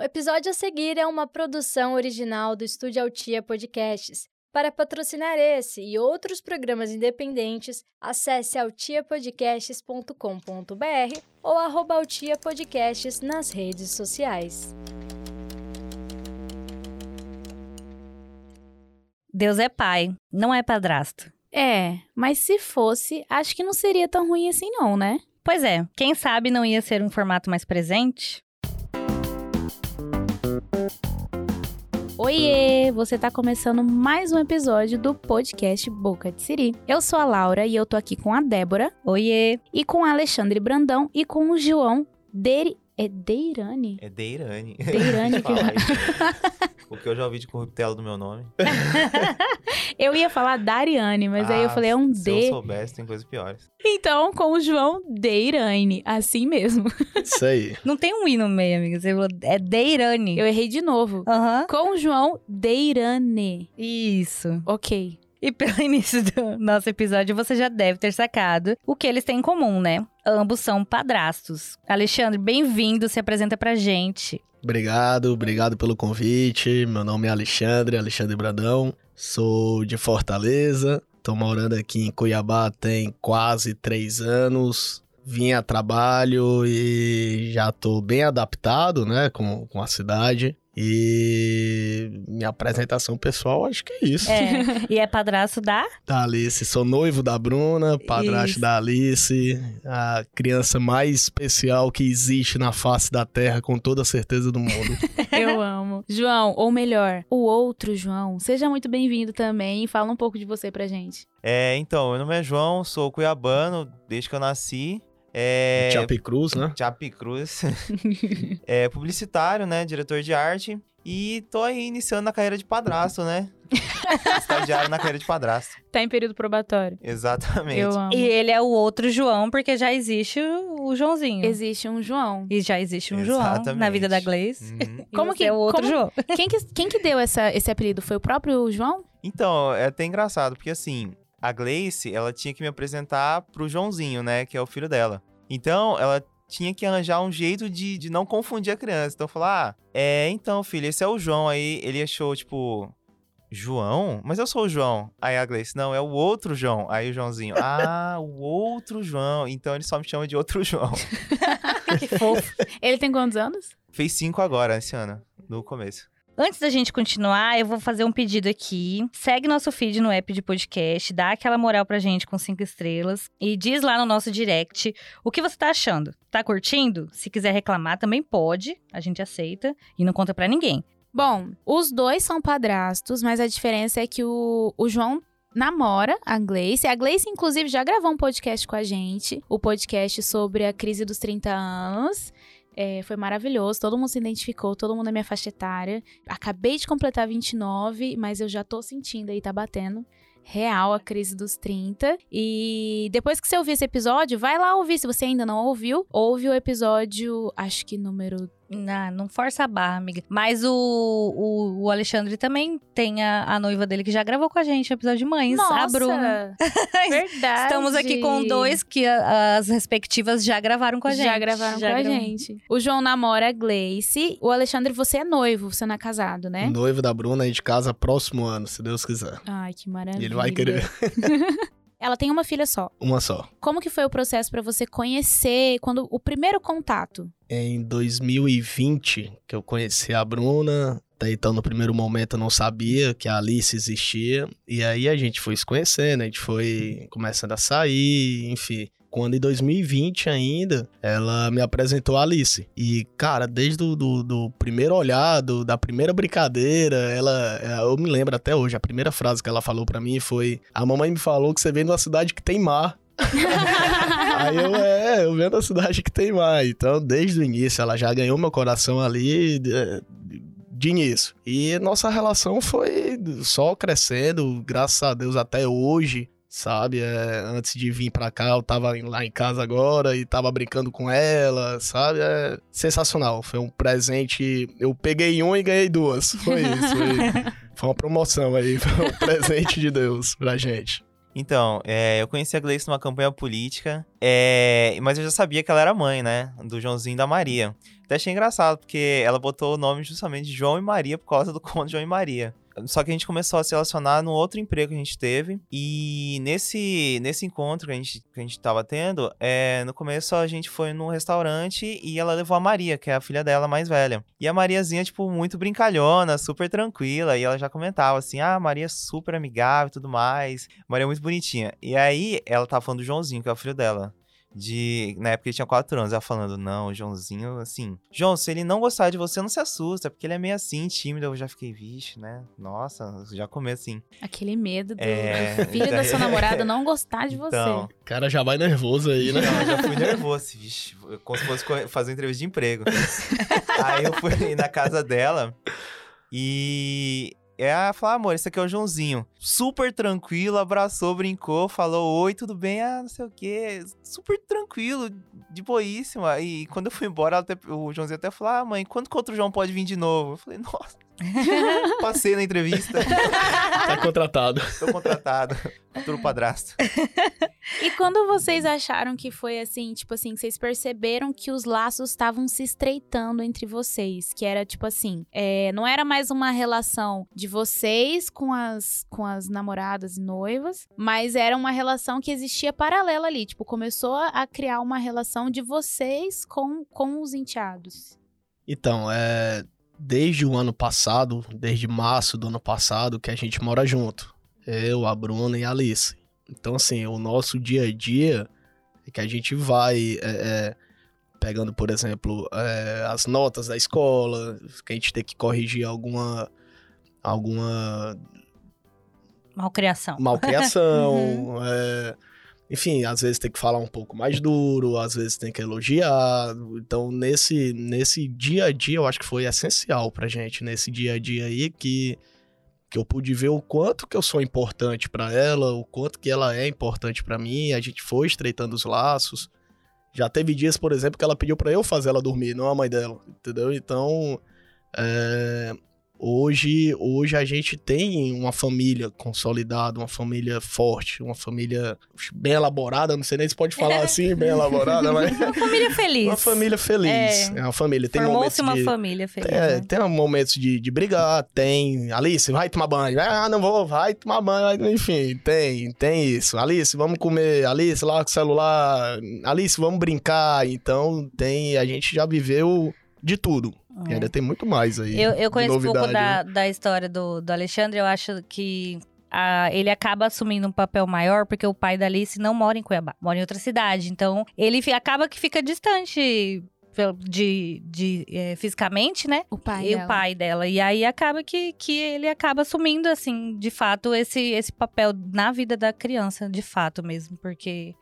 O episódio a seguir é uma produção original do Estúdio Altia Podcasts. Para patrocinar esse e outros programas independentes, acesse altiapodcasts.com.br ou arroba Altia Podcasts nas redes sociais. Deus é pai, não é padrasto. É, mas se fosse, acho que não seria tão ruim assim não, né? Pois é, quem sabe não ia ser um formato mais presente? Oiê! Você tá começando mais um episódio do podcast Boca de Siri. Eu sou a Laura e eu tô aqui com a Débora. Oiê! E com a Alexandre Brandão e com o João Deri... É Deirane? É Deirane. Deirane que... Porque eu já ouvi de corruptela do meu nome. eu ia falar Dariane, mas ah, aí eu falei é um se D. Se eu soubesse, tem coisas piores. Então, com o João Deirane, assim mesmo. Isso aí. Não tem um I no meio, amiga. Você falou, é Deirane. Eu errei de novo. Uhum. Com o João Deirane. Isso. Ok. E pelo início do nosso episódio, você já deve ter sacado o que eles têm em comum, né? Ambos são padrastos. Alexandre, bem-vindo, se apresenta pra gente. Obrigado, obrigado pelo convite. Meu nome é Alexandre, Alexandre Brandão. Sou de Fortaleza. Tô morando aqui em Cuiabá tem quase três anos. Vim a trabalho e já tô bem adaptado, né, com, com a cidade. E minha apresentação pessoal, acho que é isso. É. E é padrasto da? Da Alice. Sou noivo da Bruna, padrasto isso. da Alice, a criança mais especial que existe na face da Terra, com toda a certeza do mundo. Eu amo. João, ou melhor, o outro João, seja muito bem-vindo também fala um pouco de você pra gente. É, então, meu nome é João, sou cuiabano desde que eu nasci. É... Chape Cruz, né? Chape Cruz. é publicitário, né? Diretor de arte. E tô aí iniciando na carreira de padrasto, né? Estagiário na carreira de padrasto. Tá em período probatório. Exatamente. Eu amo. E ele é o outro João, porque já existe o Joãozinho. Existe um João. E já existe um Exatamente. João na vida da Gleice. Uhum. como que é o outro como, João? Quem que, quem que deu essa, esse apelido? Foi o próprio João? Então, é até engraçado, porque assim, a Gleice, ela tinha que me apresentar pro Joãozinho, né? Que é o filho dela. Então, ela tinha que arranjar um jeito de, de não confundir a criança. Então, falar, ah, é, então, filho, esse é o João. Aí ele achou, tipo, João? Mas eu sou o João. Aí a Gleice, não, é o outro João. Aí o Joãozinho, ah, o outro João. Então ele só me chama de outro João. que fofo. Ele tem quantos anos? Fez cinco agora, esse ano, no começo. Antes da gente continuar, eu vou fazer um pedido aqui. Segue nosso feed no app de podcast, dá aquela moral pra gente com cinco estrelas e diz lá no nosso direct o que você tá achando. Tá curtindo? Se quiser reclamar, também pode, a gente aceita e não conta pra ninguém. Bom, os dois são padrastos, mas a diferença é que o, o João namora a Gleice. A Gleice, inclusive, já gravou um podcast com a gente, o podcast sobre a crise dos 30 anos. É, foi maravilhoso, todo mundo se identificou, todo mundo é minha faixa etária. Acabei de completar 29, mas eu já tô sentindo aí, tá batendo real a crise dos 30. E depois que você ouvir esse episódio, vai lá ouvir. Se você ainda não ouviu, ouve o episódio, acho que número não, não força a barra, amiga. Mas o, o, o Alexandre também tem a, a, noiva dele que já gravou com a gente o episódio de Mães, Nossa, a Bruna. Verdade. Estamos aqui com dois que a, as respectivas já gravaram com a gente. Já gravaram já com a gente. O João namora a Gleice. O Alexandre, você é noivo, você não é casado, né? Noivo da Bruna, a gente casa próximo ano, se Deus quiser. Ai, que maravilha. E ele vai querer. Ela tem uma filha só. Uma só. Como que foi o processo para você conhecer, quando o primeiro contato? Em 2020, que eu conheci a Bruna, até então no primeiro momento eu não sabia que a Alice existia, e aí a gente foi se conhecendo, a gente foi começando a sair, enfim quando em 2020 ainda, ela me apresentou a Alice. E, cara, desde o do, do primeiro olhar, do, da primeira brincadeira, ela. Eu me lembro até hoje, a primeira frase que ela falou para mim foi: A mamãe me falou que você vem de uma cidade que tem mar. Aí eu, é, eu venho da cidade que tem mar. Então, desde o início, ela já ganhou meu coração ali. De, de início. E nossa relação foi só crescendo, graças a Deus, até hoje sabe? É, antes de vir pra cá, eu tava lá em casa agora e tava brincando com ela, sabe? É sensacional. Foi um presente. Eu peguei um e ganhei duas. Foi isso. Foi, foi uma promoção aí. Foi um presente de Deus pra gente. Então, é, eu conheci a Gleice numa campanha política É, mas eu já sabia que ela era mãe, né? Do Joãozinho e da Maria. Até achei engraçado, porque ela botou o nome justamente de João e Maria por causa do conto João e Maria. Só que a gente começou a se relacionar no outro emprego que a gente teve. E nesse, nesse encontro que a gente, que a gente tava tendo, é, no começo a gente foi num restaurante e ela levou a Maria, que é a filha dela mais velha. E a Mariazinha, tipo, muito brincalhona, super tranquila. E ela já comentava assim: ah, Maria é super amigável e tudo mais. Maria é muito bonitinha. E aí ela tava falando do Joãozinho, que é o filho dela de. Na época ele tinha 4 anos, ela falando, não, o Joãozinho, assim. João, se ele não gostar de você, não se assusta, porque ele é meio assim, tímido. Eu já fiquei, vixe, né? Nossa, já começo assim. Aquele medo do, É, filho da sua namorada não gostar de você. Então, O cara já vai nervoso aí, né? Não, eu já fui nervoso, vixe, como se fosse fazer entrevista de emprego. Aí eu fui na casa dela e falou, ah, amor, esse aqui é o Joãozinho. Super tranquilo, abraçou, brincou, falou, oi, tudo bem? Ah, não sei o quê. Super tranquilo, de boíssima. E quando eu fui embora, até- o Joãozinho até falou, ah, mãe, quando que outro João pode vir de novo? Eu falei, nossa. Passei na entrevista, Tá contratado. tô contratado. Futuro padrasto. E quando vocês acharam que foi assim, tipo assim, que vocês perceberam que os laços estavam se estreitando entre vocês? Que era tipo assim, é, não era mais uma relação de vocês com as, com as namoradas e noivas, mas era uma relação que existia paralela ali. Tipo, começou a, a criar uma relação de vocês com, com os enteados. Então, é. Desde o ano passado, desde março do ano passado, que a gente mora junto. Eu, a Bruna e a Alice. Então, assim, o nosso dia a dia é que a gente vai é, é, pegando, por exemplo, é, as notas da escola, que a gente tem que corrigir alguma. alguma Malcriação. malcriação. é, enfim, às vezes tem que falar um pouco mais duro, às vezes tem que elogiar. Então, nesse, nesse dia a dia, eu acho que foi essencial pra gente, nesse dia a dia aí, que, que eu pude ver o quanto que eu sou importante pra ela, o quanto que ela é importante pra mim. A gente foi estreitando os laços. Já teve dias, por exemplo, que ela pediu pra eu fazer ela dormir, não a mãe dela, entendeu? Então, é, hoje, hoje a gente tem uma família consolidada, uma família forte, uma família bem elaborada, não sei nem se pode falar assim, bem elaborada, mas Uma família feliz. uma família feliz. É, uma família. Tem momentos uma de, família feliz. é, né? tem momentos de, de brigar, tem. Alice, vai tomar banho. Ah, não vou, vai tomar banho. Enfim, tem, tem isso. Alice, vamos comer. Alice, lá com o celular. Alice, vamos brincar. Então, tem. A gente já viveu de tudo. E É. ainda tem muito mais aí. Eu, eu conheço um pouco da, né? da história do, do Alexandre, eu acho que ah, ele acaba assumindo um papel maior porque o pai da Alice não mora em Cuiabá, mora em outra cidade. Então, ele fi- acaba que fica distante de, de, eh, fisicamente, né? O pai e dela. o pai dela. E aí acaba que, que ele acaba assumindo, assim, de fato, esse, esse papel na vida da criança, de fato mesmo, porque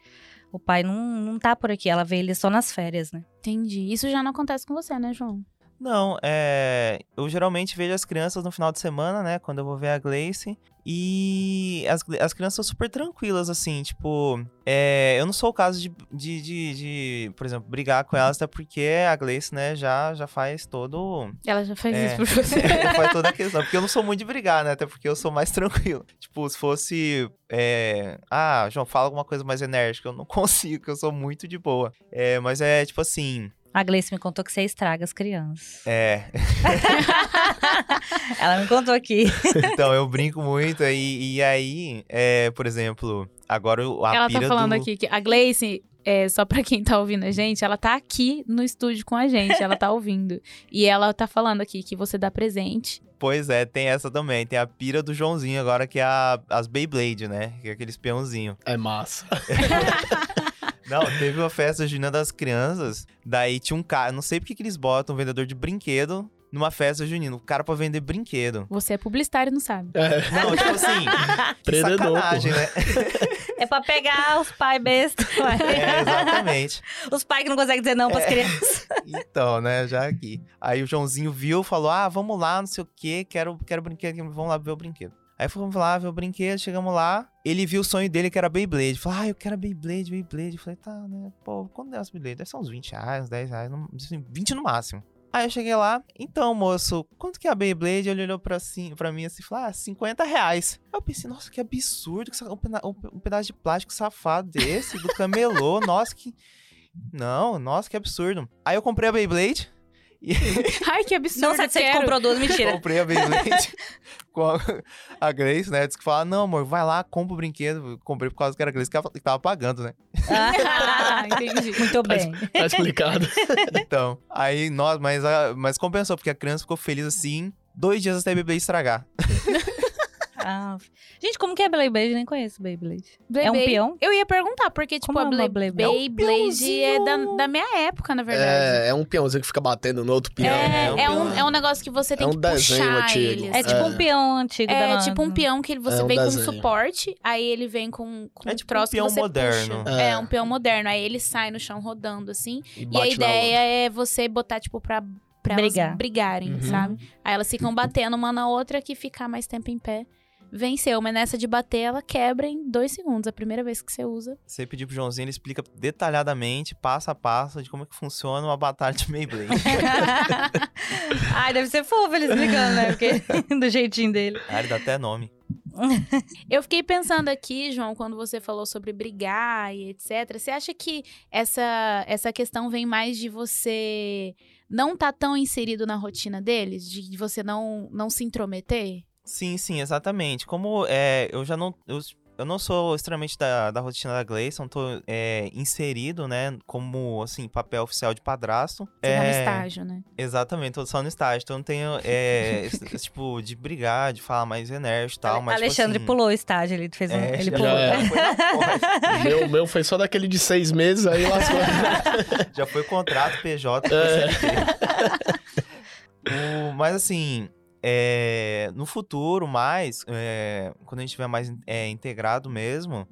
o pai não, não tá por aqui, ela vê ele só nas férias, né? Entendi. Isso já não acontece com você, né, João? Não, é. Eu geralmente vejo as crianças no final de semana, né? Quando eu vou ver a Gleice. E as, as crianças são super tranquilas, assim, tipo. É, eu não sou o caso de, de, de, de, por exemplo, brigar com elas, até porque a Gleice, né, já, já faz todo. Ela já faz É. isso por você. faz toda a questão. Porque eu não sou muito de brigar, né? Até porque eu sou mais tranquilo. Tipo, se fosse. é, Ah, João, fala alguma coisa mais enérgica. Eu não consigo, que eu sou muito de boa. É, mas é tipo assim. A Gleice me contou que você estraga as crianças. É. Ela me contou aqui. Então, eu brinco muito. E, e aí, é, por exemplo, agora o- a ela pira tá falando do... aqui que a Gleice, é, só pra quem tá ouvindo a gente, ela tá aqui no estúdio com a gente, ela tá ouvindo. E ela tá falando aqui que você dá presente. Pois é, tem essa também. Tem a pira do Joãozinho agora, que é a, as Beyblade, né? Que é aqueles peãozinhos. É massa. Não, teve uma festa junina das crianças. Daí tinha um cara, não sei porque que eles botam um vendedor de brinquedo numa festa junina. O cara pra vender brinquedo. Você é publicitário e não sabe. É, Não, tipo assim, que sacanagem, né? É pra pegar os pais bestos. É, exatamente. Os pais que não conseguem dizer não pras É. crianças. Então, né, já aqui. Aí o Joãozinho viu, falou: "Ah, vamos lá, não sei o quê, quero quero brinquedo, vamos lá ver o brinquedo". Aí fomos lá ver o brinquedo, chegamos lá, ele viu o sonho dele que era Beyblade. Falou: "Ah, eu quero Beyblade, Beyblade". Eu falei: "Tá, né? Pô, quanto é essa Beyblade? Deve ser uns 20 reais, uns 10 reais, no- assim, 20 no máximo". Aí eu cheguei lá, então, moço, quanto que é a Beyblade? Ele olhou pra, assim, pra mim assim e falou, ah, 50 reais. Aí eu pensei, nossa, que absurdo, que um, um- um pedaço de plástico safado desse, do camelô, nossa, que... Não, nossa, que absurdo. Aí eu comprei a Beyblade, e Ai, que absurdo. Não você quero. comprou duas, mentira. comprei a Beyblade com a, a Grace, né? Disse que fala, não, amor, vai lá, compra o brinquedo. Comprei por causa que era a Grace que ela- que tava pagando, né? Ah, entendi. Muito bem. Tá explicado. Então, aí, nós, mas, a- mas compensou, porque a criança ficou feliz assim, dois dias até a Beyblade estragar. Ah, Gente, como que é Beyblade? Nem conheço Beyblade. É um Beyblade- peão? Eu ia perguntar, porque, tipo, Como a é uma Blade- Beyblade? Beyblade é da, da minha época, na verdade. É, é um peãozinho que fica batendo no outro peão. É, é um é, um, peão. é um negócio que você tem É um que desenho puxar antigo. ele. É assim. tipo um peão antigo da É na- tipo um peão que você É um vem com desenho. suporte, aí ele vem com, com É um tipo um troço peão que você moderno. puxa. É. É. um peão moderno. Aí ele sai no chão rodando, assim. E, E a ideia é você botar, tipo, pra, pra Brigar. elas brigarem, Uhum. sabe? Aí elas ficam batendo uma na outra que ficar mais tempo em pé. Venceu, mas nessa de bater, ela quebra em dois segundos. A primeira vez que você usa. Você pedir pro Joãozinho, ele explica detalhadamente, passo a passo, de como é que funciona uma batalha de Beyblade. Ai, deve ser fofo ele explicando, né? Porque do jeitinho dele. ah, ele dá até nome. Eu fiquei pensando aqui, João, quando você falou sobre brigar e etc. Você acha que essa, essa questão vem mais de você não estar tão inserido na rotina deles? De você não, não se intrometer? Sim, sim, exatamente. Como é, eu já não. Eu, eu não sou extremamente da, da rotina da Gleison, tô é, inserido, né, como, assim, papel oficial de padrasto. Você tá no É, estágio, né? Exatamente, tô só no estágio. Então eu não tenho, é, esse, esse tipo, de brigar, de falar mais enérgico e tal. Mas, tipo Alexandre assim, pulou o estágio, ele fez um. É, ele pulou. O meu, o meu foi só daquele de seis meses, aí lascou. Já foi contrato PJ. É. O- mas assim, é, no futuro, mais, é, quando a gente estiver mais é, integrado mesmo,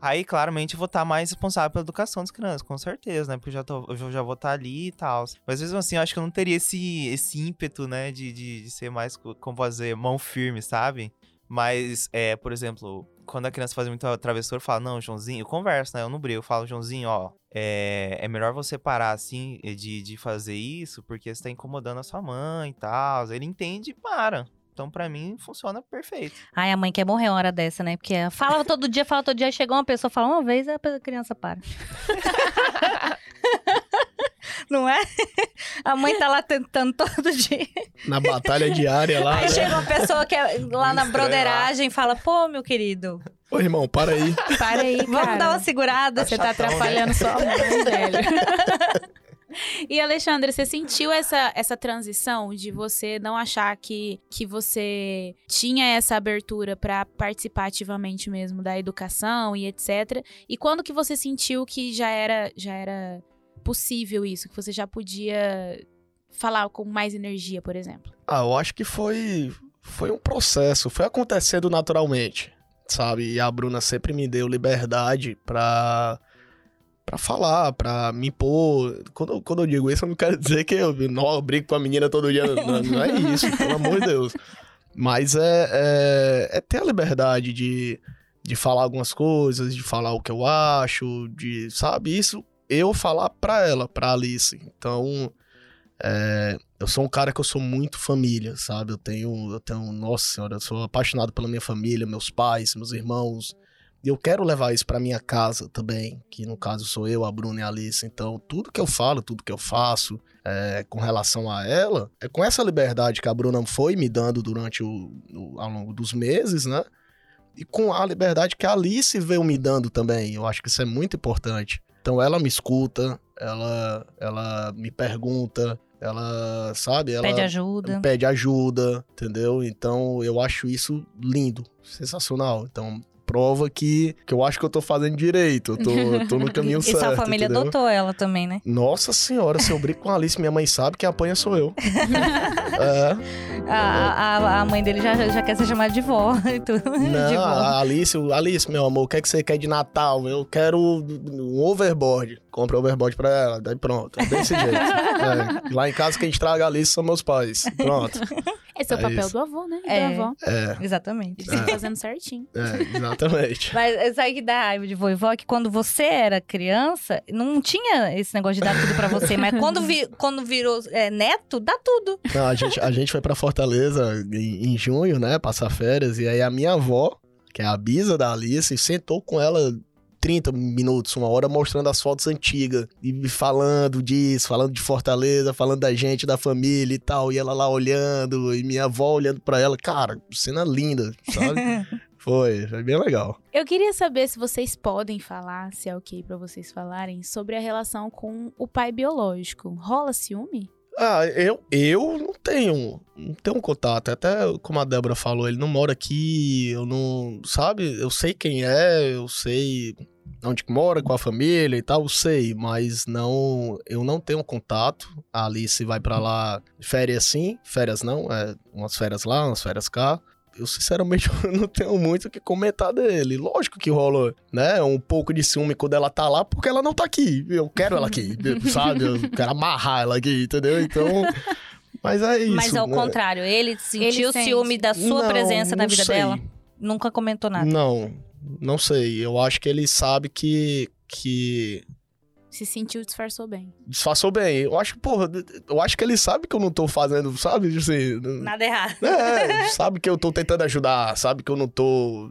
aí claramente eu vou estar mais responsável pela educação das crianças, com certeza, né? Porque eu já, tô, eu já vou estar ali e tal. Mas mesmo assim, eu acho que eu não teria esse, esse ímpeto, né, de, de, de ser mais, co- como fazer, mão firme, sabe? Mas, é, por exemplo, quando a criança faz muita travessura, eu falo, não, Joãozinho, eu converso, né? Eu não brigo, eu falo, Joãozinho, ó, é, é melhor você parar assim de, de fazer isso, porque você tá incomodando a sua mãe e tal. Ele entende e para. Então, pra mim, funciona perfeito. Ai, a mãe quer morrer uma hora dessa, né? Porque fala todo dia, fala todo dia, chegou uma pessoa, fala uma vez, a criança para. Não é? A mãe tá lá tentando todo dia. Na batalha diária lá. Aí né? chega uma pessoa que é lá na Estranho lá. broderagem e fala: pô, meu querido, Ô, irmão, para aí. Para aí, vamos cara. dar uma segurada. Você tá Chatão, né? atrapalhando sua mãe, velho. E Alexandre, você sentiu essa, essa transição de você não achar que, que você tinha essa abertura pra participar ativamente mesmo da educação e etc. E quando que você sentiu que já era já era possível isso, que você já podia falar com mais energia, por exemplo? Ah, eu acho que foi, foi um processo, foi acontecendo naturalmente, sabe? E a Bruna sempre me deu liberdade pra, pra falar, pra me impor. Quando, quando eu digo isso, eu não quero dizer que eu, não, eu com a menina todo dia, não, não é isso, pelo amor de Deus. Mas é, é, é ter a liberdade de, de falar algumas coisas, de falar o que eu acho, de, sabe? Isso eu falar pra ela, pra Alice. Então, é, eu sou um cara que eu sou muito família, sabe? Eu tenho, eu tenho, nossa senhora, eu sou apaixonado pela minha família, meus pais, meus irmãos. E eu quero levar isso pra minha casa também, que no caso sou eu, a Bruna e a Alice. Então, tudo que eu falo, tudo que eu faço é, com relação a ela, é com essa liberdade que a Bruna foi me dando durante o, o- ao longo dos meses, né? E com a liberdade que a Alice veio me dando também. Eu acho que isso é muito importante. Então, ela me escuta, ela, ela me pergunta, ela, sabe? Ela Pede ajuda. pede ajuda, entendeu? Então eu acho isso lindo, sensacional. Então prova que, que eu acho que eu tô fazendo direito, eu tô, eu tô no caminho E certo. sua família entendeu? adotou ela também, né? Nossa senhora, se eu brigo com a Alice, minha mãe sabe que apanha sou eu. é, A, a, a mãe dele já, já quer ser chamada de vó e tudo. de não, vó. a Alice, Alice, meu amor, o que é que você quer de Natal? Eu quero um overboard. Compra overboard pra ela, daí pronto, desse jeito. É, lá em casa quem estraga a Alice são meus pais. Pronto. É, Esse é o É papel isso. do avô, né? É. Do avô. É, Exatamente. Eles estão fazendo certinho. é, exatamente. Mas sabe que dá raiva de vovó é que quando você era criança, não tinha esse negócio de dar tudo pra você. Mas quando, vi- quando virou é, neto, dá tudo. Não, a, gente, a gente foi pra Fortaleza em, em junho, né? Passar férias. E aí a minha avó, que é a bisa da Alice, sentou com ela 30 minutos, uma hora, mostrando as fotos antigas. E falando disso, falando de Fortaleza, falando da gente, da família e tal. E ela lá olhando, e minha avó olhando pra ela. Cara, cena linda, sabe? foi, foi bem legal. Eu queria saber se vocês podem falar, se é ok pra vocês falarem, sobre a relação com o pai biológico. Rola ciúme? Ah, eu, eu não tenho, não tenho contato. Até como a Débora falou, ele não mora aqui, eu não, sabe? Eu sei quem é, eu sei onde que mora, com a família e tal, sei, mas não, eu não tenho contato. A Alice vai pra lá, férias sim, férias não, é umas férias lá, umas férias cá. Eu, sinceramente, não tenho muito o que comentar dele. Lógico que rola, né, um pouco de ciúme quando ela tá lá, porque ela não tá aqui. Eu quero ela aqui, sabe? Eu quero amarrar ela aqui, entendeu? Então... Mas é isso. Mas ao né? contrário, ele sentiu sente. ciúme da sua Não, presença na vida sei. dela? Nunca comentou nada. Não, não sei. Eu acho que ele sabe que, que Se sentiu disfarçou bem. disfarçou bem. Eu acho, porra, eu acho que ele sabe que eu não tô fazendo, sabe? Assim, Nada errado. é, sabe que eu tô tentando ajudar, sabe que eu não tô.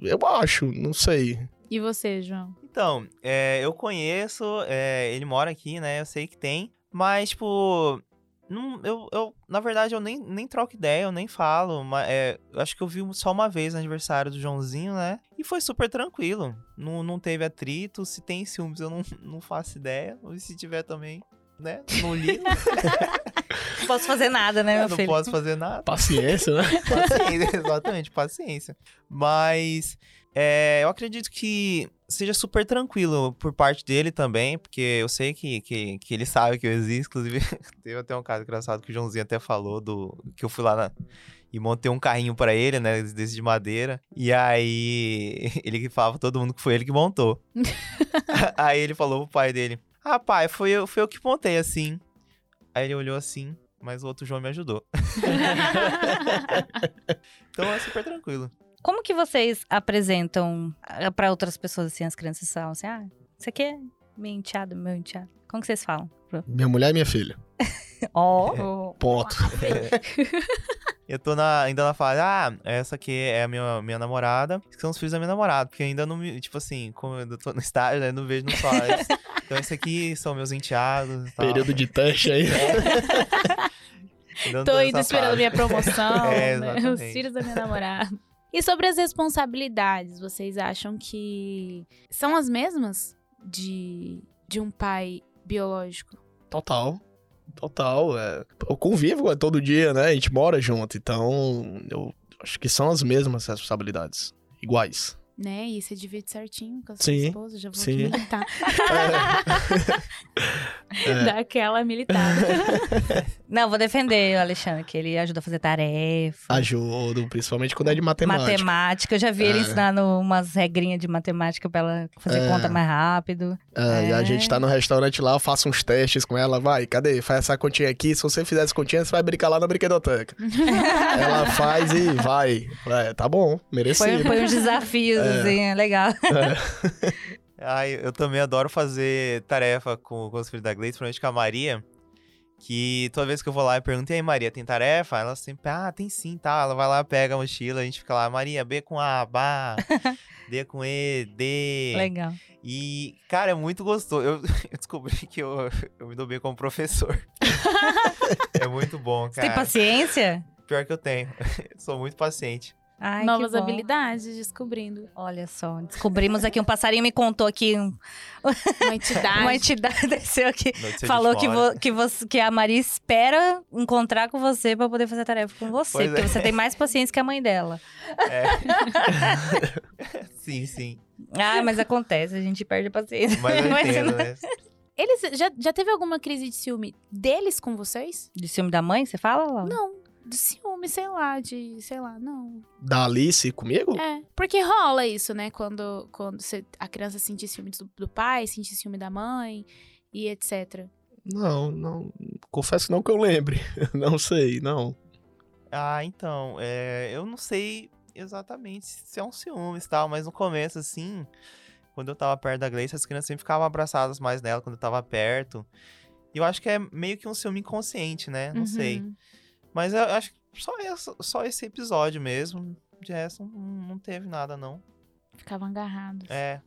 Eu acho, não sei. E você, João? Então, é, eu conheço, é, ele mora aqui, né? Eu sei que tem. Mas, tipo, não, eu, eu, na verdade, eu nem, nem troco ideia, eu nem falo. Mas, é, eu acho que eu vi só uma vez no aniversário do Joãozinho, né? E foi super tranquilo. Não, não teve atrito. Se tem ciúmes, eu não, não faço ideia. E se tiver também, né? Não ligo. Não posso fazer nada, né, eu meu não filho? posso fazer nada. Paciência, né? Paciência, exatamente, paciência. Mas é, eu acredito que seja super tranquilo por parte dele também, porque eu sei que, que, que ele sabe que eu existo. Inclusive, teve até um caso engraçado que o Joãozinho até falou do que eu fui lá na- e montei um carrinho pra ele, né, desse de madeira. E aí ele que falava todo mundo que foi ele que montou. aí ele falou pro pai dele: "Ah, pai, foi eu, foi eu que montei assim". Aí ele olhou assim, mas o outro João me ajudou. Então é super tranquilo. Como que vocês apresentam ah, pra outras pessoas, assim, as crianças falam assim, ah, isso aqui é meu enteado, meu enteado. Como que vocês falam? Minha mulher e minha filha. Ó, Ponto. Eu tô na- ainda na fase, ah, essa aqui é a minha, minha namorada, esses são os filhos da minha namorada, porque ainda não me, tipo assim, como eu ainda tô no estágio, né, não vejo nos pais. então esse aqui são meus enteados e tal. Período de teste aí. Não Tô indo esperando minha promoção, É, né? os filhos da minha namorada. E sobre as responsabilidades, vocês acham que são as mesmas de, de um pai biológico? Total. Total. É. Eu convivo é, todo dia, né? A gente mora junto. Então, eu acho que são as mesmas responsabilidades. Iguais. Né? E você divide certinho com a sua Sim, esposa, já vou sim. militar. É. Dá aquela militada. Não, vou defender o Alexandre, que ele ajuda a fazer tarefa. Ajudo, principalmente quando é de matemática. Matemática. Eu já vi ele É. ensinando umas regrinhas de matemática pra ela fazer É. conta mais rápido. É, e a É. gente tá no restaurante lá, eu faço uns testes com ela. Vai, cadê? Faz essa continha aqui. Se você fizer essa continha, você vai brincar lá na brinquedoteca. ela faz e vai. É, tá bom, Foi, merecido. foi uns desafios, assim, é legal. Ai, eu também adoro fazer tarefa com, com os filhos da Gleice, principalmente com a Maria. Que toda vez que eu vou lá e pergunto, e aí, Maria, tem tarefa? Ela sempre, ah, tem sim, tá. Ela vai lá, pega a mochila, a gente fica lá, Maria, B com A, Bá, D com E, D. Legal. E, cara, é muito gostoso. Eu, eu descobri que eu, eu me dou bem como professor. é muito bom, Você cara. tem paciência? Pior que eu tenho. Sou muito paciente. Ai, Novas que bom. habilidades, descobrindo. Olha só, descobrimos aqui, um passarinho me contou aqui, um- Uma entidade. uma entidade desceu aqui, Notícia de falou que, vo- que, você, que a Maria espera encontrar com você pra poder fazer a tarefa com você, Pois porque é. você tem mais paciência que a mãe dela. É. sim, sim. Ah, mas acontece, a gente perde a paciência. Mas eu entendo, não- né? Eles já, já teve alguma crise de ciúme deles com vocês? De ciúme da mãe, você fala? Laura? Não, de ciúme, sei lá, de, sei lá, não. Da Alice comigo? É, porque rola isso, né? Quando, quando você- a criança sentir ciúme do, do pai, sentir ciúme da mãe e etc. Não, não. Confesso não que eu lembre. Não sei, não. Ah, então, é, eu não sei exatamente se é um ciúmes e tal, mas no começo, assim, quando eu tava perto da Gleice, as crianças sempre ficavam abraçadas mais nela quando eu tava perto. E eu acho que é meio que um ciúme inconsciente, né? Não sei. Mas eu acho que só esse, só esse episódio mesmo. De resto, não, não teve nada, não. Ficavam agarrados. É.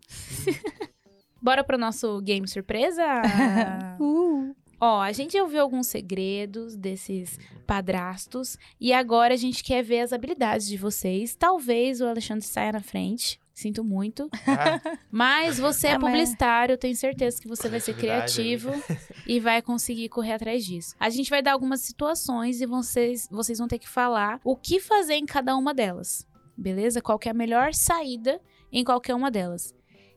Bora pro nosso game surpresa? Uh. Ó, a gente ouviu alguns segredos desses padrastos e agora a gente quer ver as habilidades de vocês. Talvez o Alexandre saia na frente. Sinto muito. Ah, Mas você é Ah, mas- publicitário, eu tenho certeza que você vai ser criativo e vai conseguir correr atrás disso. A gente vai dar algumas situações e vocês, vocês vão ter que falar o que fazer em cada uma delas. Beleza? Qual que é a melhor saída em qualquer uma delas.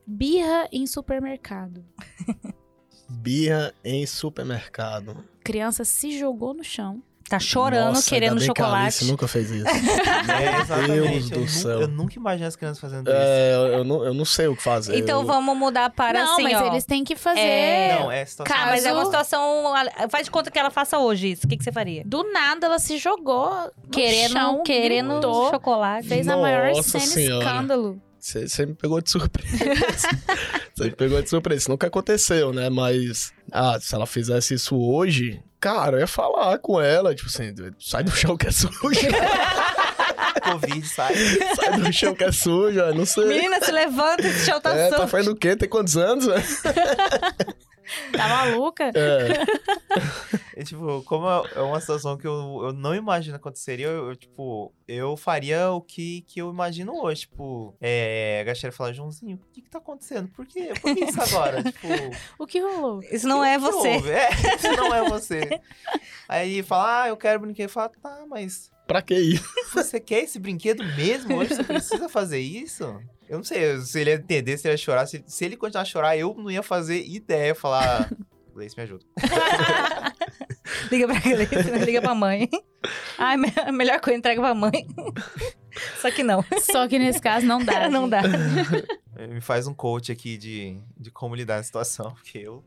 Birra em supermercado. Birra em supermercado. Criança se jogou no chão. Tá chorando, Nossa, querendo ainda bem que a chocolate. Alice nunca fez isso. é, exatamente. Deus eu, do céu. eu nunca imaginei as crianças fazendo isso. é, eu, eu não, eu não sei o que fazer. Então eu... vamos mudar para não, assim, mas ó. eles têm que fazer. É, Não, é situação. Ah, mas é uma caso- situação. Faz de conta que ela faça hoje isso. O que, que você faria? Do nada ela se jogou no Querendo, chão, querendo gritou, chocolate. fez a maior Nossa cena Senhora. escândalo. Você você me pegou de surpresa. Você me pegou de surpresa. Isso nunca aconteceu, né? Mas, ah, se ela fizesse isso hoje, cara, eu ia falar com ela, tipo assim, sai do chão que é sujo. Covid, sai. sai do chão que é sujo, não sei. Menina, se levanta, esse chão tá é, tá sujo. fazendo o quê? Tem quantos anos? Tá maluca? É, É, tipo, como é é uma situação que eu, eu não imagino aconteceria, eu, eu, tipo, eu faria o que, que eu imagino hoje. Tipo, é, a Gacheira fala, Joãozinho, o que que tá acontecendo? Por quê? Por que isso agora? tipo, O que rolou? Isso não é que você. É, isso não é você. Aí fala, ah, eu quero brinquedo. Fala, tá, mas pra que isso? você quer esse brinquedo mesmo hoje? Você precisa fazer isso? Eu não sei se ele ia entender, se ele ia chorar. Se, se ele continuar a chorar, eu não ia fazer ideia. Falar, Gleice, me ajuda. Liga pra Gleice, né? liga pra mãe. Ai, me- a melhor coisa, entrega pra mãe. Só que não. Só que nesse caso não dá. Não dá. Me faz um coach aqui de, de como lidar na situação, porque eu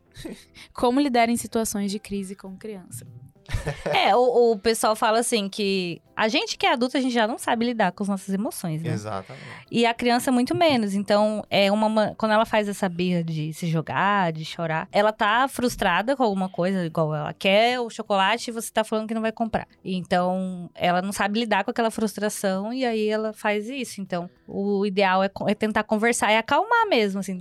Como lidar em situações de crise com criança. É, o, o pessoal fala assim que a gente que é adulto, a gente já não sabe lidar com as nossas emoções, né? Exatamente. E a criança muito menos. Então, é uma ma- quando ela faz essa birra de se jogar, de chorar, ela tá frustrada com alguma coisa, igual ela quer o chocolate e você tá falando que não vai comprar. Então, ela não sabe lidar com aquela frustração e aí ela faz isso. Então, o ideal é, é tentar conversar e acalmar mesmo, assim.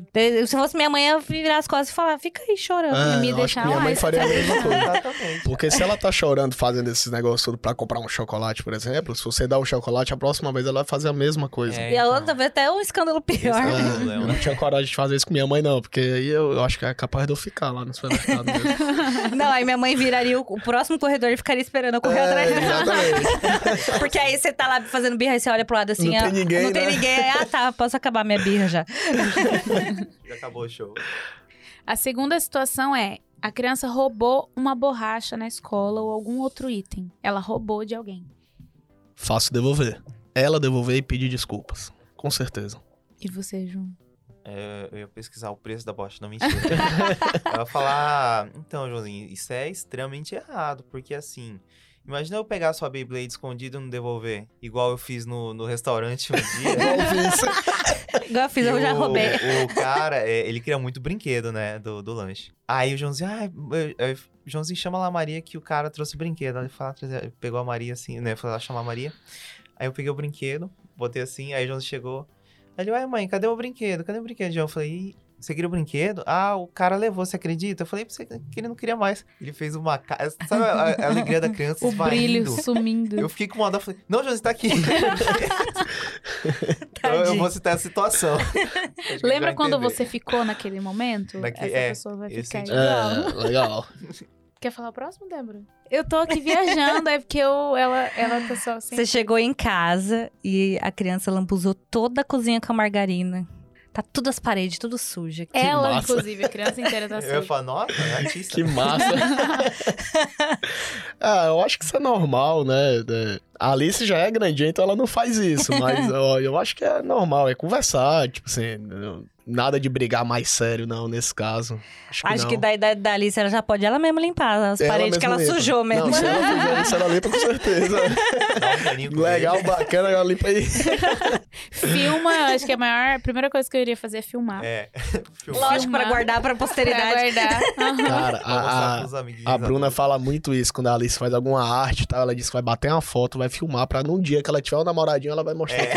Se fosse minha mãe, eu ia virar as costas e falar, fica aí chorando. Ah, me eu acho deixar que minha mãe mais. faria a mesma coisa. Exatamente. Porque se ela tá chorando fazendo esses negócios tudo pra comprar um chocolate, por exemplo, se você dá o chocolate, a próxima vez ela vai fazer a mesma coisa. É, E a outra vez até um escândalo pior. É o É, eu não tinha coragem de fazer isso com minha mãe, não, porque aí eu, eu acho que é capaz de eu ficar lá no supermercado mesmo. Não, aí minha mãe viraria o, o próximo corredor e ficaria esperando eu correr É, atrás dela. Porque aí você tá lá fazendo birra e você olha pro lado assim, Não ah, tem ninguém, Não tem né? ninguém. Aí, Ah, tá, posso acabar minha birra já. Já acabou o show. A segunda situação é: a criança roubou uma borracha na escola ou algum outro item. Ela roubou de alguém. Fácil devolver. Ela devolver e pedir desculpas. Com certeza. E você, João? É, eu ia pesquisar o preço da bosta, não mentira. eu ia falar, então, Joãozinho, isso é extremamente errado, porque assim, imagina eu pegar sua Beyblade escondida e não devolver, igual eu fiz no, no restaurante um dia. Igual eu fiz, eu já roubei. O cara, é, ele queria muito brinquedo, né, do, do lanche. Aí o Joãozinho, ah, eu- eu- Joãozinho chama lá a Maria que o cara trouxe o brinquedo. Aí ele fala, trazer- pegou a Maria assim, né, foi lá chamar a Maria. Aí eu peguei o brinquedo, botei assim, aí o Joãozinho chegou. Aí ele, uai mãe, cadê o brinquedo? Cadê o brinquedo, João? Eu falei, "Ih, você queria o brinquedo? Ah, o cara levou, você acredita? Eu falei pra você que ele não queria mais. Ele fez uma cara, sabe a, a alegria da criança O brilho sumindo. Eu fiquei com uma dó, falei, não, Joãozinho, tá aqui. Eu, eu vou citar a situação. Lembra quando entender. você ficou naquele momento? Naque- Essa é, pessoa vai esse ficar igual. É, legal. Quer falar o próximo, Débora? Eu tô aqui viajando, é porque eu, ela, ela tá só assim. Você chegou em casa e a criança lambuzou toda a cozinha com a margarina. Tá tudo as paredes, tudo suja. Ela, massa. inclusive, a criança inteira tá Eu ia suja. falar, nossa, é artista. Que massa. ah, eu acho que isso é normal, né? É, A Alice já é grandinha, então ela não faz isso. Mas ó, eu acho que é normal, é conversar. Tipo assim, não- nada de brigar mais sério, não, nesse caso. Acho que Acho não. que da idade da Alice ela já pode ela mesma limpar as paredes que ela limpa. sujou mesmo. Não, se ela fizer isso, ela limpa com certeza. Um Legal, ele. bacana, ela limpa aí. Filma, acho que a maior. A primeira coisa que eu iria fazer é filmar. É. Filmar. Lógico, pra Filmar. guardar pra Pra posteridade. guardar. Aham. Cara, Pra a, a, a Bruna fala muito isso quando a Alice faz alguma arte e tal. Ela diz que vai bater uma foto, vai filmar pra num dia que ela tiver um namoradinho, ela vai mostrar É.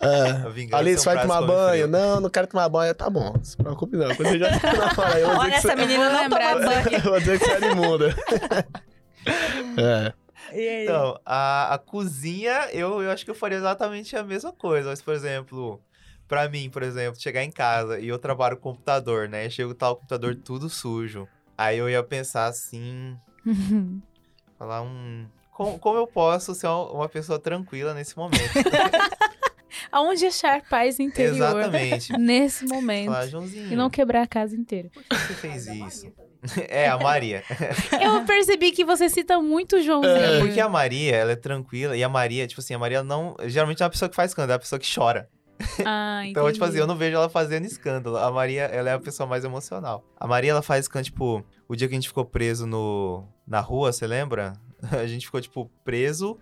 A É. vingança Alice é vai tomar banho. frio. Não, não quero tomar banho. Tá bom, não se preocupe não. Quando você já namora, eu vou Olha, essa menina não toma banho. eu vou dizer que você é imunda. é. E aí? Então, a, a cozinha, eu, eu acho que eu faria exatamente a mesma coisa. Mas, por exemplo, pra mim, por exemplo, chegar em casa e eu trabalho com computador, né? Chego tá o computador tudo sujo. Aí eu ia pensar assim, falar um. Como, como eu posso ser uma uma pessoa tranquila nesse momento? Aonde achar paz interior Exatamente. nesse momento. Falar, Joãozinho, E não quebrar a casa inteira. por que você fez isso? É, a Maria. Eu percebi que você cita muito o Joãozinho. É, porque a Maria, ela é tranquila. E a Maria, tipo assim, a Maria não. Geralmente é uma pessoa que faz escândalo, é uma pessoa que chora. Ah, Então, tipo assim, eu não vejo ela fazendo escândalo. A Maria, ela é a pessoa mais emocional. A Maria, ela faz escândalo, tipo, o dia que a gente ficou preso no, na rua, você lembra? A gente ficou, tipo, preso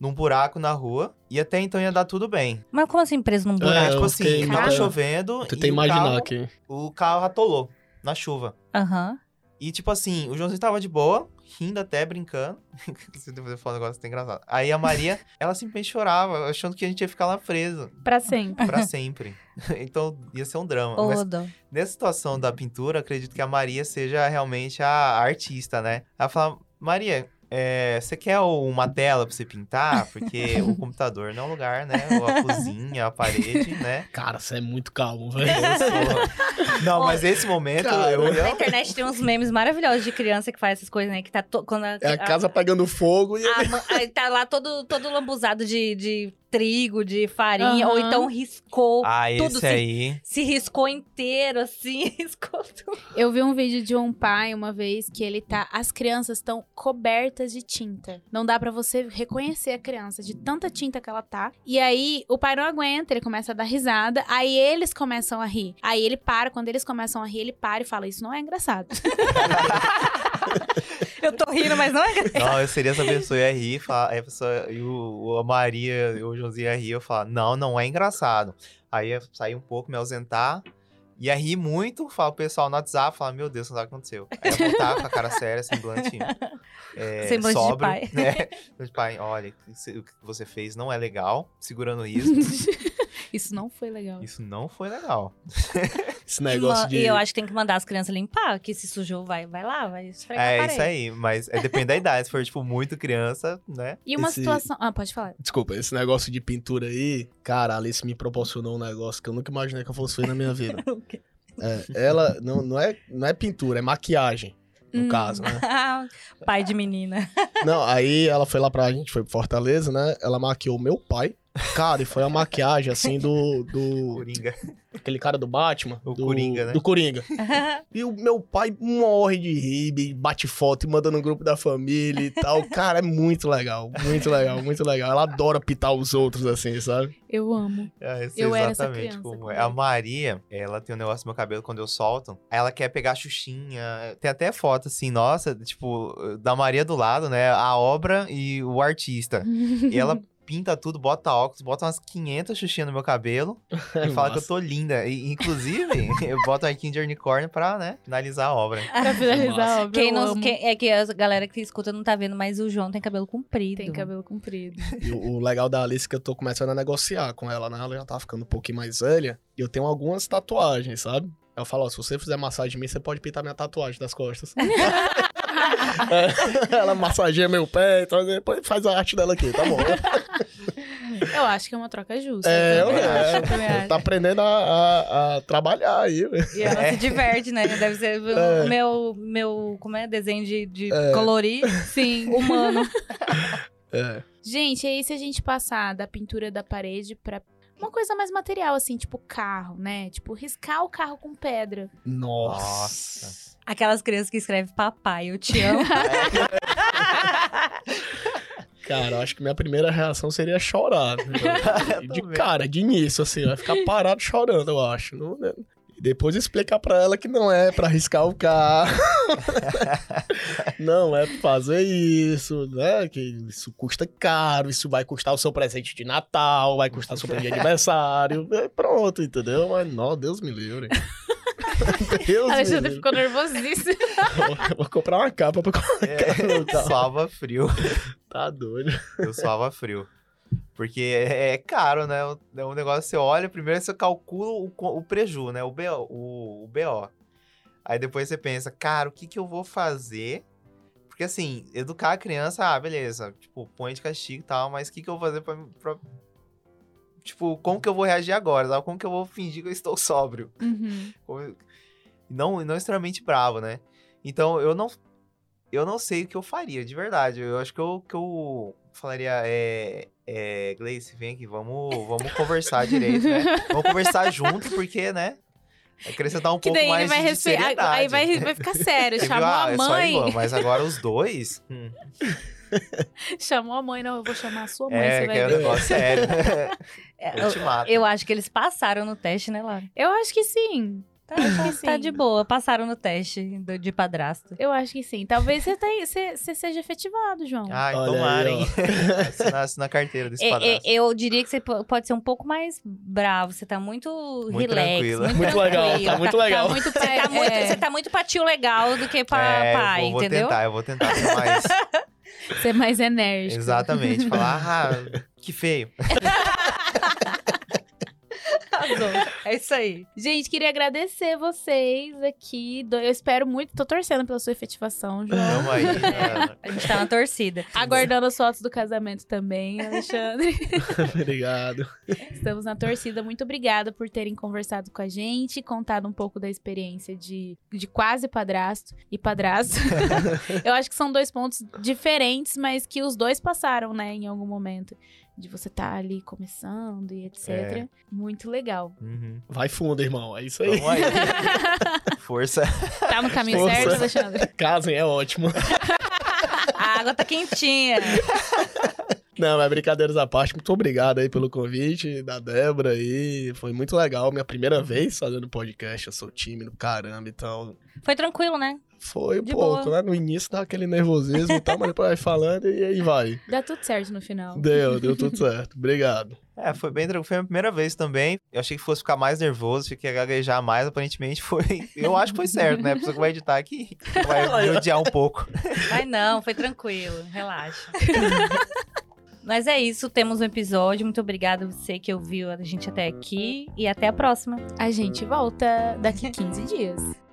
num buraco na rua. E até então ia dar tudo bem. Mas como assim preso num É, buraco? tipo eu assim, fiquei tava chovendo. E o imaginar carro- aqui. O carro atolou na chuva. Aham. E, tipo assim, o Joãozinho tava de boa, rindo até, brincando. Se eu falar um negócio tão engraçado. Aí a Maria, ela simplesmente chorava, achando que a gente ia ficar lá preso Pra sempre. pra sempre. então, ia ser um drama. Ô, Mas nessa situação da pintura, acredito que a Maria seja realmente a artista, né? Ela fala, Maria, é, você quer uma tela pra você pintar? Porque o computador não é um lugar, né? Ou a cozinha, a parede, né? Cara, você é muito calmo, velho. Sou- Não, mas esse momento Cara, eu Na internet tem uns memes maravilhosos de criança que faz essas coisas, né? Que tá to... quando a, É a casa pegando fogo e a- tá lá todo, todo lambuzado de, de trigo, de farinha, ou Aham. então riscou. Ah, tudo esse assim. aí. Se riscou inteiro, assim, riscou tudo. Eu vi um vídeo de um pai uma vez que ele tá. As crianças estão cobertas de tinta. Não dá pra você reconhecer a criança de tanta tinta que ela tá. E aí o pai não aguenta, ele começa a dar risada. Aí eles começam a rir. Aí ele para, quando eles começam a rir, ele para e fala: Isso não é engraçado. Eu tô rindo, mas não é Não, eu seria essa pessoa, ia rir, falar, aí a pessoa, e o, a Maria e o Josinho ia rir, eu falar, não, não é engraçado. Aí ia sair um pouco, me ausentar, ia rir muito, falar pro pessoal no WhatsApp, falar, meu Deus, não sabe o que aconteceu. Aí ia voltar com a cara séria, semblante, é, Semblante de sóbrio, pai. né? De pai, olha, o que você fez não é legal, segurando o riso, Isso não foi legal. isso não foi legal. esse negócio e, de. e eu acho que tem que mandar as crianças limpar, que se sujou, vai, vai lá, vai esfregar a É parede. isso aí, mas é, depende da idade, se for, tipo, muito criança, né? E uma Esse- situação. Ah, pode falar. Desculpa, esse negócio de pintura aí, cara, a Alice me proporcionou um negócio que eu nunca imaginei que eu fosse ver na minha vida. É, ela não, não, é, não é pintura, é maquiagem, no Hum. caso, né? Pai de menina. Não, aí ela foi lá pra gente, foi pro Fortaleza, né? Ela maquiou meu pai. Cara, e foi a maquiagem, assim, do. do Coringa. aquele cara do Batman. O do, Coringa, né? Do Coringa. E o meu pai morre de rir, e bate foto e manda no grupo da família e tal. Cara, é muito legal, muito legal, muito legal. Ela adora pitar os outros, assim, sabe? Eu amo. É, eu era essa exatamente criança como é. A Maria, ela tem um negócio no meu cabelo quando eu solto. aí Ela quer pegar a Xuxinha. Tem até foto assim, nossa, tipo, da Maria do lado, né? A obra e o artista. E ela pinta tudo, bota óculos, bota umas 500 Xuxinha no meu cabelo e fala que eu tô linda. E, inclusive, eu boto um arquinho de unicórnio pra, né, finalizar a obra. pra finalizar a obra. Quem não, quem- é que a galera que escuta não tá vendo, mas o João tem cabelo comprido. Tem cabelo comprido. E o, o legal da Alice é que eu tô começando a negociar com ela, né? Ela já tá ficando um pouquinho mais velha. E eu tenho algumas tatuagens, sabe? Eu falo, ó, se você fizer massagem em mim, você pode pintar minha tatuagem das costas. É, ela massageia meu pé, então depois faz a arte dela aqui, tá bom? Eu acho que é uma troca justa. É, eu também eu acho, é. eu. Tá aprendendo a, a- a trabalhar aí, velho. E ela se diverte, né? Deve ser o É. meu, meu, como é, desenho de, de É. colorir Sim. humano. É. Gente, e aí se a gente passar da pintura da parede pra uma coisa mais material, assim, tipo carro, né? Tipo, riscar o carro com pedra. Nossa. Aquelas crianças que escrevem papai, eu te amo. Cara, eu acho que minha primeira reação seria chorar. né? de cara, de início, assim, vai ficar parado chorando, eu acho. Não, né? E depois explicar pra ela que não é pra arriscar o carro. não é pra fazer isso, né? Que isso custa caro, isso vai custar o seu presente de Natal, vai custar o seu presente de aniversário. Pronto, entendeu? Mas, não, Deus me livre. Deus Alexandre ficou nervosíssimo. Eu Vou comprar uma capa pra colocar no É, carro. suava frio. Tá doido. Eu suava frio. Porque é, é caro, né? O- É um negócio que você olha, primeiro você calcula o, o preju, né? O BO, o, o BO. Aí depois você pensa, cara, o que, que eu vou fazer? Porque assim, educar a criança, ah, beleza, tipo, põe de castigo e tal, mas o que, que eu vou fazer pra, pra- Tipo, como que eu vou reagir agora? sabe? Como que eu vou fingir que eu estou sóbrio? Uhum. Como- Não, não extremamente bravo, né? Então, eu não. Eu não sei o que eu faria, de verdade. Eu acho que eu, que eu falaria, é. É, Gleice, vem aqui, vamos, vamos conversar direito, né? Vamos conversar junto, porque, né? Acrescentar um Que pouco daí ele mais vai de seriedade. Aí vai, vai ficar sério. Chamou Ah, a é mãe. irmã, mas agora os dois. hum, Chamou a mãe, não, eu vou chamar a sua mãe, é, você que vai é um ver. negócio sério. É, Eu te mato. Eu acho que eles passaram no teste, né, Laura? Eu acho que sim. Tá, Acho que tá de boa, passaram no teste do- de padrasto. Eu acho que sim. Talvez você, tenha- você, você seja efetivado, João. Ai, Olha tomara, hein? Assinar, assinar a carteira desse É, é, padrasto. eu diria que você po- pode ser um pouco mais bravo. Você tá muito, Muito relax. tranquila. Muito, Muito legal, tranquila. tá muito legal. muito Você tá, muito, é, você tá muito pra tio legal do que pra É, eu pai, vou, vou entendeu? tentar, eu vou tentar ser mais. ser mais enérgico. Exatamente. Falar, ah, que feio. É isso aí. Gente, queria agradecer vocês aqui. Do- Eu espero muito, tô torcendo pela sua efetivação, João. Vamos aí. Ana. A gente tá na torcida. Aguardando as fotos do casamento também, Alexandre. Obrigado. Estamos na torcida. Muito obrigada por terem conversado com a gente, contado um pouco da experiência de, de quase padrasto e padrasto. Eu acho que são dois pontos diferentes, mas que os dois passaram, né, em algum momento. De você estar ali começando e etc. É. Muito legal. Uhum. Vai fundo, irmão. É isso aí. Vamos aí. Força. Tá no caminho Força. certo, Alexandre? Casem, é ótimo. A água tá quentinha. Não, mas brincadeiras à parte, muito obrigado aí pelo convite da Débora aí. Foi muito legal. Minha primeira vez fazendo podcast, eu sou tímido, caramba, então. Foi tranquilo, né? Foi um De pouco, boa. né? No início dá aquele nervosismo e tal, mas depois vai falando e aí vai. Dá tudo certo no final. Deu, deu tudo certo. Obrigado. É, foi bem tranquilo. Foi a minha primeira vez também. Eu achei que fosse ficar mais nervoso, fiquei a gaguejar mais. Aparentemente foi. Eu acho que foi certo, né? A pessoa que vai editar aqui vai me odiar um pouco. Mas não, foi tranquilo. Relaxa. Mas é isso, temos um episódio. Muito obrigada você que ouviu a gente até aqui. E até a próxima. A gente volta daqui 15 dias.